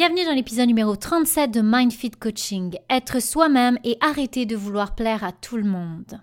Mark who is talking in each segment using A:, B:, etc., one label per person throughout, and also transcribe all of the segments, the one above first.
A: Bienvenue dans l'épisode numéro 37 de MindFit Coaching, être soi-même et arrêter de vouloir plaire à tout le monde.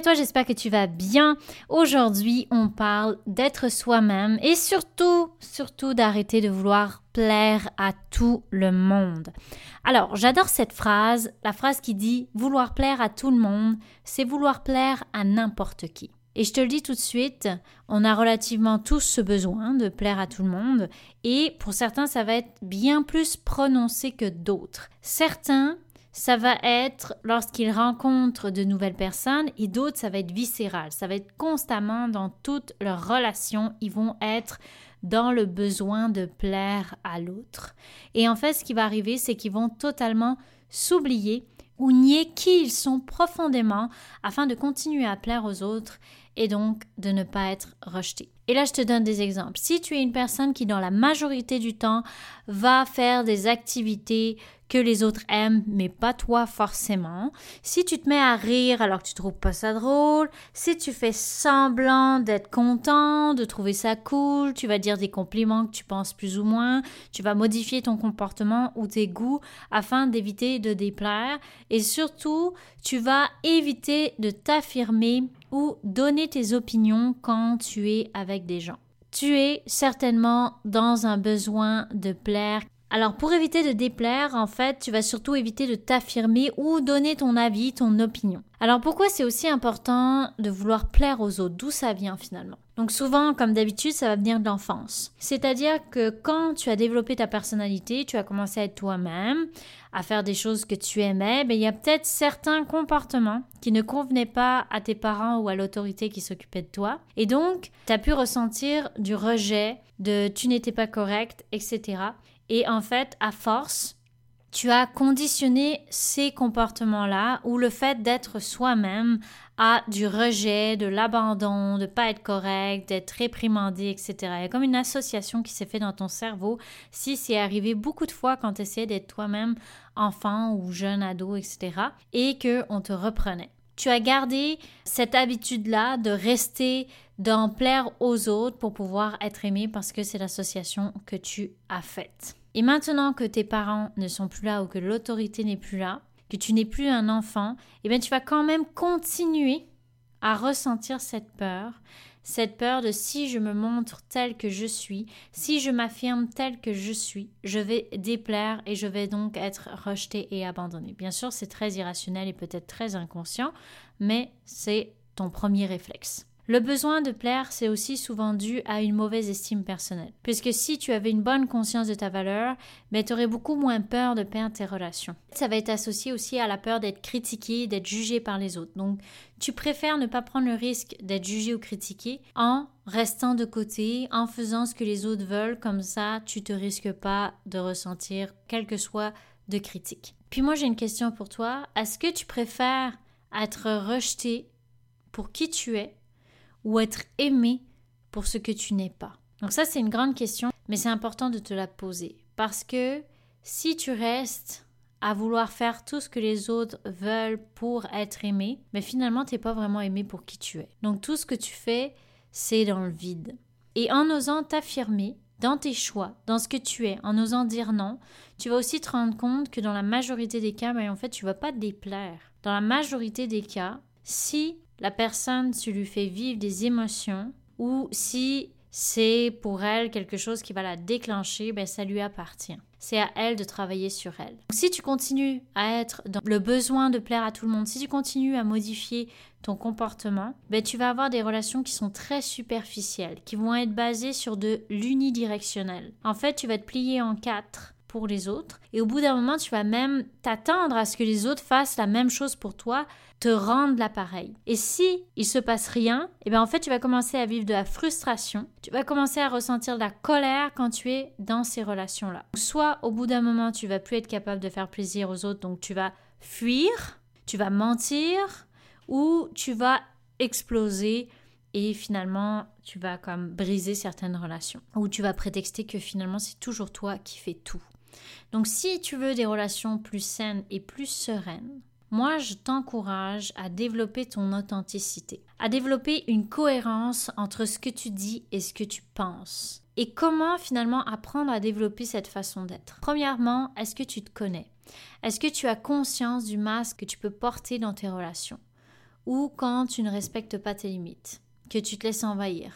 A: Toi, j'espère que tu vas bien. Aujourd'hui, on parle d'être soi-même et surtout, surtout d'arrêter de vouloir plaire à tout le monde. Alors, j'adore cette phrase, la phrase qui dit vouloir plaire à tout le monde, c'est vouloir plaire à n'importe qui. Et je te le dis tout de suite, on a relativement tous ce besoin de plaire à tout le monde et pour certains, ça va être bien plus prononcé que d'autres. Certains ça va être lorsqu'ils rencontrent de nouvelles personnes et d'autres, ça va être viscéral. Ça va être constamment dans toutes leurs relations. Ils vont être dans le besoin de plaire à l'autre. Et en fait, ce qui va arriver, c'est qu'ils vont totalement s'oublier ou nier qui ils sont profondément afin de continuer à plaire aux autres et donc de ne pas être rejetés. Et là, je te donne des exemples. Si tu es une personne qui, dans la majorité du temps, va faire des activités que les autres aiment, mais pas toi forcément. Si tu te mets à rire alors que tu trouves pas ça drôle, si tu fais semblant d'être content, de trouver ça cool, tu vas dire des compliments que tu penses plus ou moins, tu vas modifier ton comportement ou tes goûts afin d'éviter de déplaire et surtout, tu vas éviter de t'affirmer ou donner tes opinions quand tu es avec des gens. Tu es certainement dans un besoin de plaire alors pour éviter de déplaire, en fait, tu vas surtout éviter de t'affirmer ou donner ton avis, ton opinion. Alors pourquoi c'est aussi important de vouloir plaire aux autres? D'où ça vient finalement? Donc souvent, comme d'habitude, ça va venir de l'enfance. C'est-à-dire que quand tu as développé ta personnalité, tu as commencé à être toi-même, à faire des choses que tu aimais, ben, il y a peut-être certains comportements qui ne convenaient pas à tes parents ou à l'autorité qui s'occupait de toi. Et donc, tu as pu ressentir du rejet, de tu n'étais pas correct, etc. Et en fait, à force, tu as conditionné ces comportements-là ou le fait d'être soi-même à du rejet, de l'abandon, de pas être correct, d'être réprimandé, etc. Il y a comme une association qui s'est faite dans ton cerveau si c'est arrivé beaucoup de fois quand tu essayais d'être toi-même enfant ou jeune ado, etc. et qu'on te reprenait. Tu as gardé cette habitude-là de rester d'en plaire aux autres pour pouvoir être aimé parce que c'est l'association que tu as faite. Et maintenant que tes parents ne sont plus là ou que l'autorité n'est plus là, que tu n'es plus un enfant, eh bien tu vas quand même continuer à ressentir cette peur, cette peur de si je me montre tel que je suis, si je m'affirme tel que je suis, je vais déplaire et je vais donc être rejeté et abandonné. Bien sûr, c'est très irrationnel et peut-être très inconscient, mais c'est ton premier réflexe. Le besoin de plaire, c'est aussi souvent dû à une mauvaise estime personnelle. Puisque si tu avais une bonne conscience de ta valeur, mais ben, tu aurais beaucoup moins peur de perdre tes relations. Ça va être associé aussi à la peur d'être critiqué, d'être jugé par les autres. Donc, tu préfères ne pas prendre le risque d'être jugé ou critiqué en restant de côté, en faisant ce que les autres veulent, comme ça, tu te risques pas de ressentir quelque soit de critique. Puis moi, j'ai une question pour toi. Est-ce que tu préfères être rejeté pour qui tu es ou être aimé pour ce que tu n'es pas Donc ça, c'est une grande question, mais c'est important de te la poser. Parce que si tu restes à vouloir faire tout ce que les autres veulent pour être aimé, mais finalement, tu n'es pas vraiment aimé pour qui tu es. Donc tout ce que tu fais, c'est dans le vide. Et en osant t'affirmer dans tes choix, dans ce que tu es, en osant dire non, tu vas aussi te rendre compte que dans la majorité des cas, mais en fait, tu vas pas te déplaire. Dans la majorité des cas, si la personne, tu lui fais vivre des émotions ou si c'est pour elle quelque chose qui va la déclencher, ben ça lui appartient. c'est à elle de travailler sur elle. Si tu continues à être dans le besoin de plaire à tout le monde, si tu continues à modifier ton comportement, ben tu vas avoir des relations qui sont très superficielles, qui vont être basées sur de l'unidirectionnel. En fait, tu vas te plier en quatre pour les autres. Et au bout d'un moment, tu vas même t'attendre à ce que les autres fassent la même chose pour toi, te rendent l'appareil. Et si il se passe rien, eh bien en fait, tu vas commencer à vivre de la frustration. Tu vas commencer à ressentir de la colère quand tu es dans ces relations-là. Soit au bout d'un moment, tu vas plus être capable de faire plaisir aux autres, donc tu vas fuir, tu vas mentir, ou tu vas exploser et finalement tu vas comme briser certaines relations ou tu vas prétexter que finalement c'est toujours toi qui fais tout. Donc si tu veux des relations plus saines et plus sereines, moi je t'encourage à développer ton authenticité, à développer une cohérence entre ce que tu dis et ce que tu penses. Et comment finalement apprendre à développer cette façon d'être? Premièrement, est-ce que tu te connais? Est-ce que tu as conscience du masque que tu peux porter dans tes relations? Ou quand tu ne respectes pas tes limites, que tu te laisses envahir?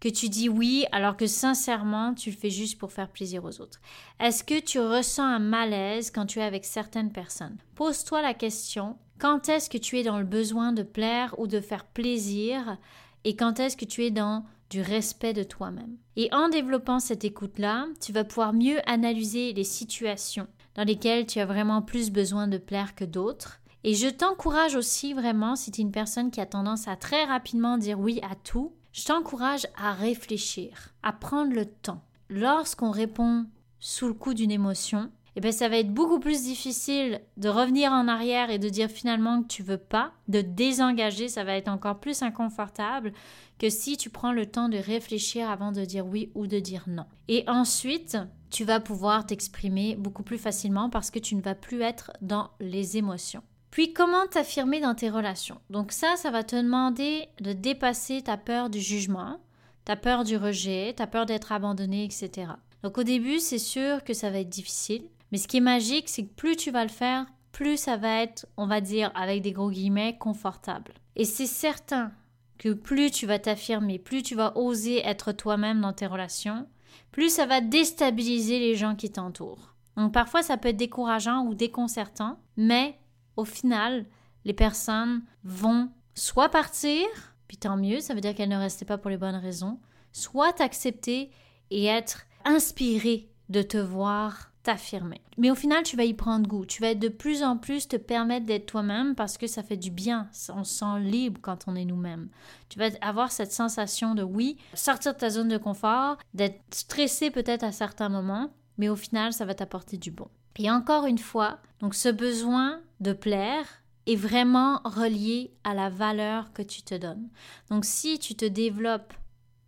A: Que tu dis oui alors que sincèrement tu le fais juste pour faire plaisir aux autres. Est-ce que tu ressens un malaise quand tu es avec certaines personnes? Pose-toi la question, quand est-ce que tu es dans le besoin de plaire ou de faire plaisir et quand est-ce que tu es dans du respect de toi-même? Et en développant cette écoute-là, tu vas pouvoir mieux analyser les situations dans lesquelles tu as vraiment plus besoin de plaire que d'autres. Et je t'encourage aussi vraiment, si tu es une personne qui a tendance à très rapidement dire oui à tout, je t'encourage à réfléchir, à prendre le temps. Lorsqu'on répond sous le coup d'une émotion, eh bien, ça va être beaucoup plus difficile de revenir en arrière et de dire finalement que tu veux pas, de désengager, ça va être encore plus inconfortable que si tu prends le temps de réfléchir avant de dire oui ou de dire non. Et ensuite, tu vas pouvoir t'exprimer beaucoup plus facilement parce que tu ne vas plus être dans les émotions. Puis comment t'affirmer dans tes relations? Donc ça, ça va te demander de dépasser ta peur du jugement, ta peur du rejet, ta peur d'être abandonné, etc. Donc au début, c'est sûr que ça va être difficile, mais ce qui est magique, c'est que plus tu vas le faire, plus ça va être, on va dire avec des gros guillemets, confortable. Et c'est certain que plus tu vas t'affirmer, plus tu vas oser être toi-même dans tes relations, plus ça va déstabiliser les gens qui t'entourent. Donc parfois ça peut être décourageant ou déconcertant, mais au final, les personnes vont soit partir, puis tant mieux, ça veut dire qu'elles ne restaient pas pour les bonnes raisons, soit t'accepter et être inspiré de te voir t'affirmer. Mais au final, tu vas y prendre goût. Tu vas de plus en plus te permettre d'être toi-même parce que ça fait du bien. On se sent libre quand on est nous-mêmes. Tu vas avoir cette sensation de oui, sortir de ta zone de confort, d'être stressé peut-être à certains moments, mais au final, ça va t'apporter du bon. Et encore une fois, donc ce besoin de plaire est vraiment relié à la valeur que tu te donnes. Donc si tu te développes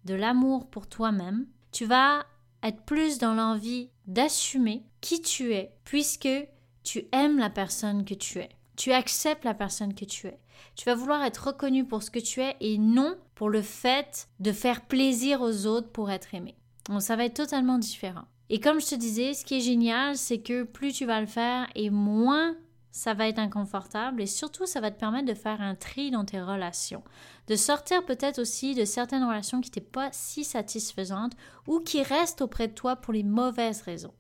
A: de l'amour pour toi-même, tu vas être plus dans l'envie d'assumer qui tu es, puisque tu aimes la personne que tu es. Tu acceptes la personne que tu es. Tu vas vouloir être reconnu pour ce que tu es et non pour le fait de faire plaisir aux autres pour être aimé. Donc ça va être totalement différent. Et comme je te disais, ce qui est génial, c'est que plus tu vas le faire et moins ça va être inconfortable et surtout ça va te permettre de faire un tri dans tes relations, de sortir peut-être aussi de certaines relations qui n'étaient pas si satisfaisantes ou qui restent auprès de toi pour les mauvaises raisons.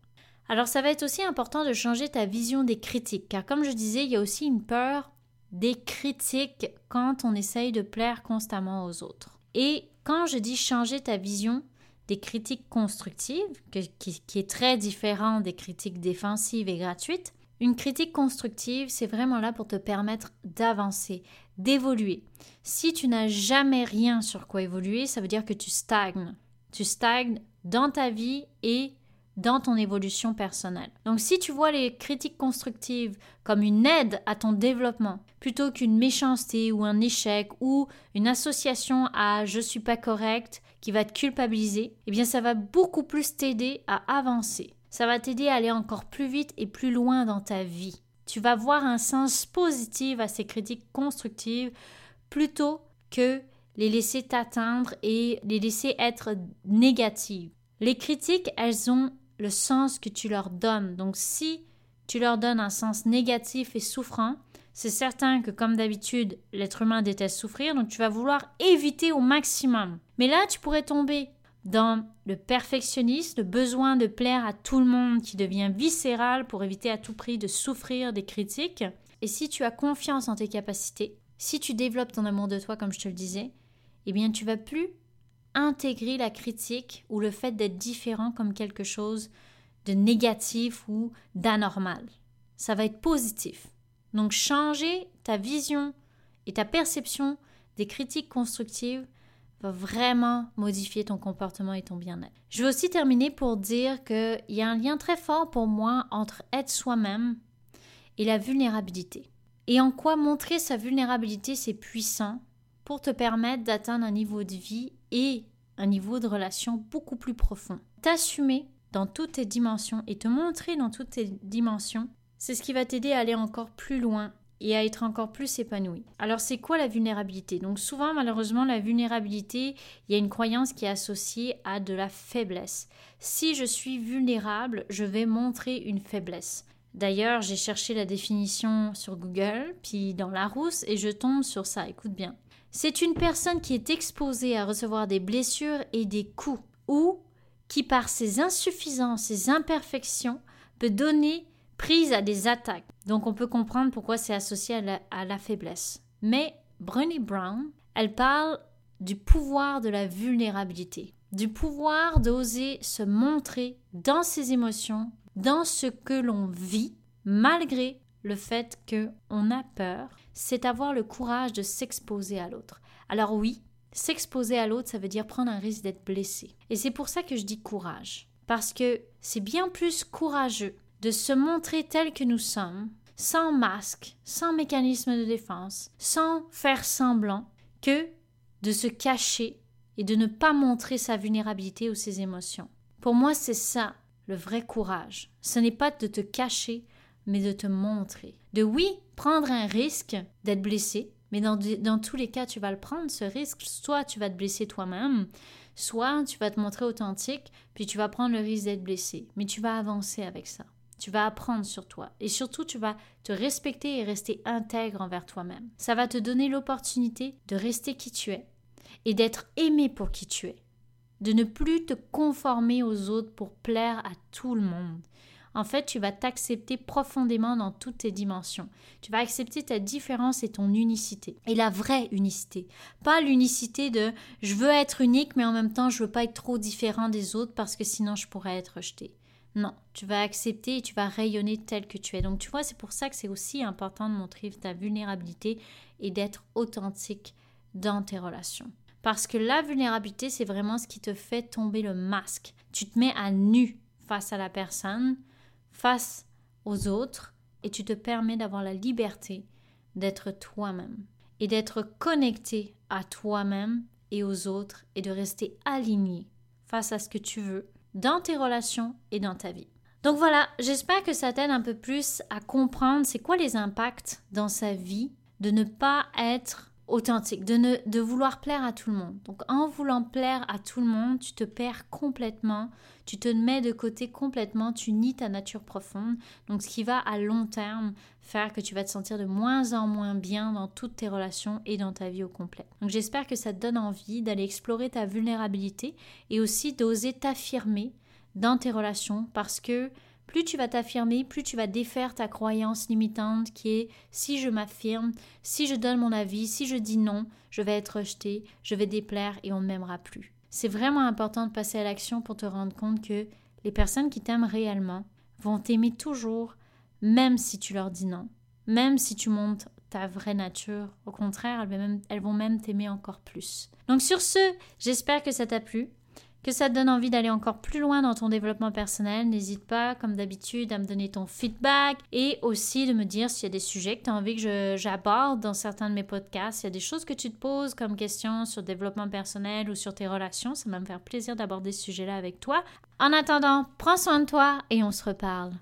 A: Alors ça va être aussi important de changer ta vision des critiques, car comme je disais, il y a aussi une peur des critiques quand on essaye de plaire constamment aux autres. Et quand je dis changer ta vision, des critiques constructives, qui, est très différent des critiques défensives et gratuites. Une critique constructive, c'est vraiment là pour te permettre d'avancer, d'évoluer. Si tu n'as jamais rien sur quoi évoluer, ça veut dire que tu stagnes. Tu stagnes dans ta vie et dans ton évolution personnelle. Donc si tu vois les critiques constructives comme une aide à ton développement, plutôt qu'une méchanceté ou un échec ou une association à je suis pas correct qui va te culpabiliser, eh bien ça va beaucoup plus t'aider à avancer. Ça va t'aider à aller encore plus vite et plus loin dans ta vie. Tu vas voir un sens positif à ces critiques constructives plutôt que les laisser t'atteindre et les laisser être négatives. Les critiques, elles ont le sens que tu leur donnes. Donc si tu leur donnes un sens négatif et souffrant, c'est certain que comme d'habitude, l'être humain déteste souffrir, donc tu vas vouloir éviter au maximum. Mais là, tu pourrais tomber dans le perfectionnisme, le besoin de plaire à tout le monde qui devient viscéral pour éviter à tout prix de souffrir des critiques. Et si tu as confiance en tes capacités, si tu développes ton amour de toi comme je te le disais, eh bien tu vas plus intégrer la critique ou le fait d'être différent comme quelque chose de négatif ou d'anormal. Ça va être positif. Donc changer ta vision et ta perception des critiques constructives va vraiment modifier ton comportement et ton bien-être. Je veux aussi terminer pour dire qu'il y a un lien très fort pour moi entre être soi-même et la vulnérabilité. Et en quoi montrer sa vulnérabilité, c'est puissant pour te permettre d'atteindre un niveau de vie et un niveau de relation beaucoup plus profond. T'assumer dans toutes tes dimensions et te montrer dans toutes tes dimensions, c'est ce qui va t'aider à aller encore plus loin et à être encore plus épanoui. Alors c'est quoi la vulnérabilité? Donc souvent malheureusement la vulnérabilité, il y a une croyance qui est associée à de la faiblesse. Si je suis vulnérable, je vais montrer une faiblesse. D'ailleurs, j'ai cherché la définition sur Google, puis dans Larousse, et je tombe sur ça, écoute bien. C'est une personne qui est exposée à recevoir des blessures et des coups, ou qui par ses insuffisances, ses imperfections, peut donner prise à des attaques. Donc on peut comprendre pourquoi c'est associé à la, faiblesse. Mais Brené Brown, elle parle du pouvoir de la vulnérabilité, du pouvoir d'oser se montrer dans ses émotions, dans ce que l'on vit, malgré le fait qu'on a peur, c'est avoir le courage de s'exposer à l'autre. Alors oui, s'exposer à l'autre, ça veut dire prendre un risque d'être blessé. Et c'est pour ça que je dis courage. Parce que c'est bien plus courageux de se montrer tel que nous sommes, sans masque, sans mécanisme de défense, sans faire semblant, que de se cacher et de ne pas montrer sa vulnérabilité ou ses émotions. Pour moi, c'est ça le vrai courage. Ce n'est pas de te cacher, mais de te montrer. De oui, prendre un risque d'être blessé, mais dans, dans, tous les cas, tu vas le prendre, ce risque. Soit tu vas te blesser toi-même, soit tu vas te montrer authentique, puis tu vas prendre le risque d'être blessé. Mais tu vas avancer avec ça. Tu vas apprendre sur toi. Et surtout, tu vas te respecter et rester intègre envers toi-même. Ça va te donner l'opportunité de rester qui tu es et d'être aimé pour qui tu es de ne plus te conformer aux autres pour plaire à tout le monde. En fait, tu vas t'accepter profondément dans toutes tes dimensions. Tu vas accepter ta différence et ton unicité. Et la vraie unicité. Pas l'unicité de je veux être unique, mais en même temps, je veux pas être trop différent des autres parce que sinon je pourrais être rejeté. Non, tu vas accepter et tu vas rayonner tel que tu es. Donc tu vois, c'est pour ça que c'est aussi important de montrer ta vulnérabilité et d'être authentique dans tes relations. Parce que la vulnérabilité, c'est vraiment ce qui te fait tomber le masque. Tu te mets à nu face à la personne, face aux autres, et tu te permets d'avoir la liberté d'être toi-même et d'être connecté à toi-même et aux autres et de rester aligné face à ce que tu veux dans tes relations et dans ta vie. Donc voilà, j'espère que ça t'aide un peu plus à comprendre c'est quoi les impacts dans sa vie de ne pas être authentique, de, ne, de vouloir plaire à tout le monde. Donc en voulant plaire à tout le monde, tu te perds complètement, tu te mets de côté complètement, tu nies ta nature profonde. Donc ce qui va à long terme faire que tu vas te sentir de moins en moins bien dans toutes tes relations et dans ta vie au complet. Donc j'espère que ça te donne envie d'aller explorer ta vulnérabilité et aussi d'oser t'affirmer dans tes relations parce que plus tu vas t'affirmer, plus tu vas défaire ta croyance limitante qui est si je m'affirme, si je donne mon avis, si je dis non, je vais être rejeté, je vais déplaire et on ne m'aimera plus. C'est vraiment important de passer à l'action pour te rendre compte que les personnes qui t'aiment réellement vont t'aimer toujours, même si tu leur dis non, même si tu montes ta vraie nature. Au contraire, elles, vont même t'aimer encore plus. Donc sur ce, j'espère que ça t'a plu que ça te donne envie d'aller encore plus loin dans ton développement personnel, n'hésite pas, comme d'habitude, à me donner ton feedback et aussi de me dire s'il y a des sujets que tu as envie que j'aborde dans certains de mes podcasts, s'il y a des choses que tu te poses comme questions sur le développement personnel ou sur tes relations, ça va me faire plaisir d'aborder ce sujet-là avec toi. En attendant, prends soin de toi et on se reparle.